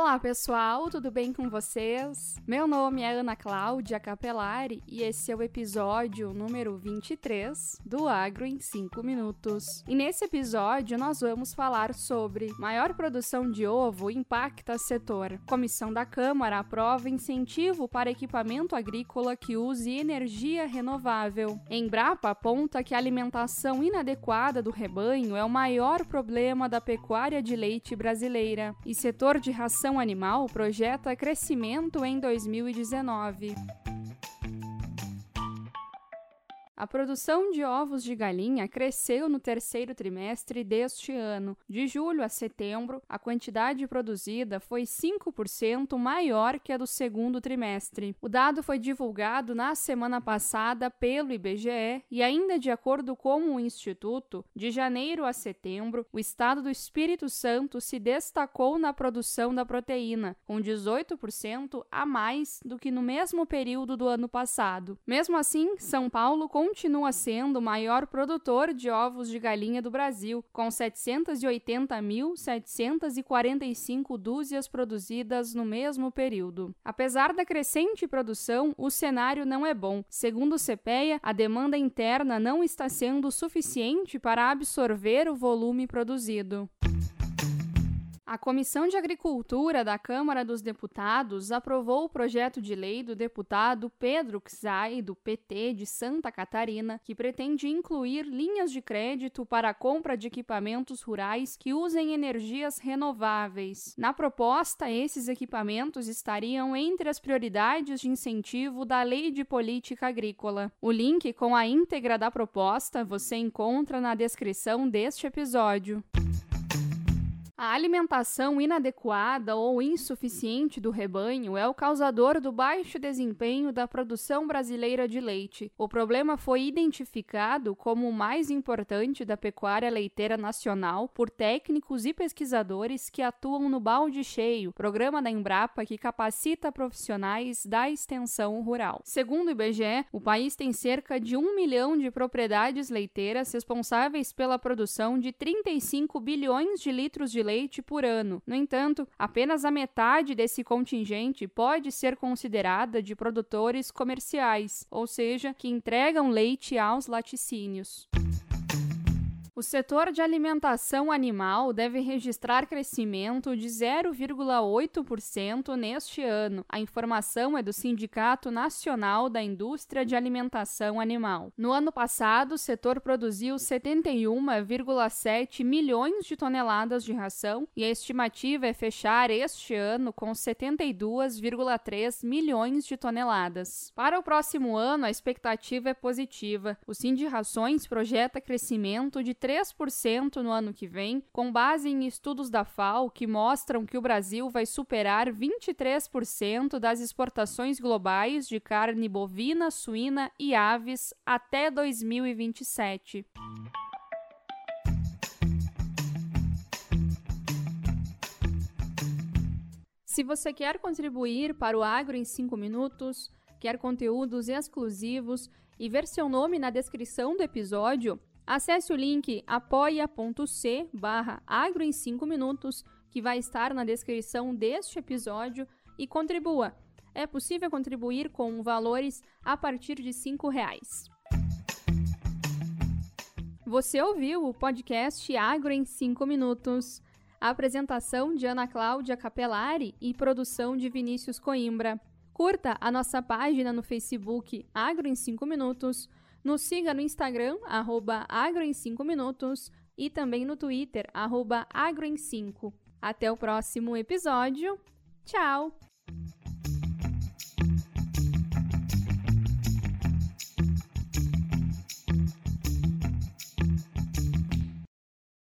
Olá pessoal, tudo bem com vocês? Meu nome é Ana Cláudia Capelari e esse é o episódio número 23 do Agro em 5 Minutos. E nesse episódio nós vamos falar sobre maior produção de ovo impacta setor. Comissão da Câmara aprova incentivo para equipamento agrícola que use energia renovável. Embrapa aponta que a alimentação inadequada do rebanho é o maior problema da pecuária de leite brasileira. E setor de ração Ação Animal projeta crescimento em 2019. A produção de ovos de galinha cresceu no terceiro trimestre deste ano. De julho a setembro, a quantidade produzida foi 5% maior que a do segundo trimestre. O dado foi divulgado na semana passada pelo IBGE e, ainda de acordo com o Instituto, de janeiro a setembro, o estado do Espírito Santo se destacou na produção da proteína, com 18% a mais do que no mesmo período do ano passado. Mesmo assim, São Paulo continua sendo o maior produtor de ovos de galinha do Brasil, com 780.745 dúzias produzidas no mesmo período. Apesar da crescente produção, o cenário não é bom. Segundo o CPEA, a demanda interna não está sendo suficiente para absorver o volume produzido. A Comissão de Agricultura da Câmara dos Deputados aprovou o projeto de lei do deputado Pedro Xai, do PT de Santa Catarina, que pretende incluir linhas de crédito para a compra de equipamentos rurais que usem energias renováveis. Na proposta, esses equipamentos estariam entre as prioridades de incentivo da Lei de Política Agrícola. O link com a íntegra da proposta você encontra na descrição deste episódio. A alimentação inadequada ou insuficiente do rebanho é o causador do baixo desempenho da produção brasileira de leite. O problema foi identificado como o mais importante da pecuária leiteira nacional por técnicos e pesquisadores que atuam no Balde Cheio, programa da Embrapa que capacita profissionais da extensão rural. Segundo o IBGE, o país tem cerca de um milhão de propriedades leiteiras responsáveis pela produção de 35 bilhões de litros de leite por ano. No entanto, apenas a metade desse contingente pode ser considerada de produtores comerciais, ou seja, que entregam leite aos laticínios. O setor de alimentação animal deve registrar crescimento de 0,8% neste ano. A informação é do Sindicato Nacional da Indústria de Alimentação Animal. No ano passado, o setor produziu 71,7 milhões de toneladas de ração e a estimativa é fechar este ano com 72,3 milhões de toneladas. Para o próximo ano, a expectativa é positiva. O Rações projeta crescimento de 3% no ano que vem, com base em estudos da FAO que mostram que o Brasil vai superar 23% das exportações globais de carne bovina, suína e aves até 2027. Se você quer contribuir para o Agro em 5 minutos, quer conteúdos exclusivos e ver seu nome na descrição do episódio, Acesse o link apoia.c barra agro em 5 minutos, que vai estar na descrição deste episódio, e contribua. É possível contribuir com valores a partir de R$ reais. Você ouviu o podcast Agro em 5 minutos. A apresentação de Ana Cláudia Capelari e produção de Vinícius Coimbra. Curta a nossa página no Facebook Agro em 5 minutos nos siga no Instagram, arroba agro em 5 minutos e também no Twitter, arroba agro em 5. Até o próximo episódio. Tchau!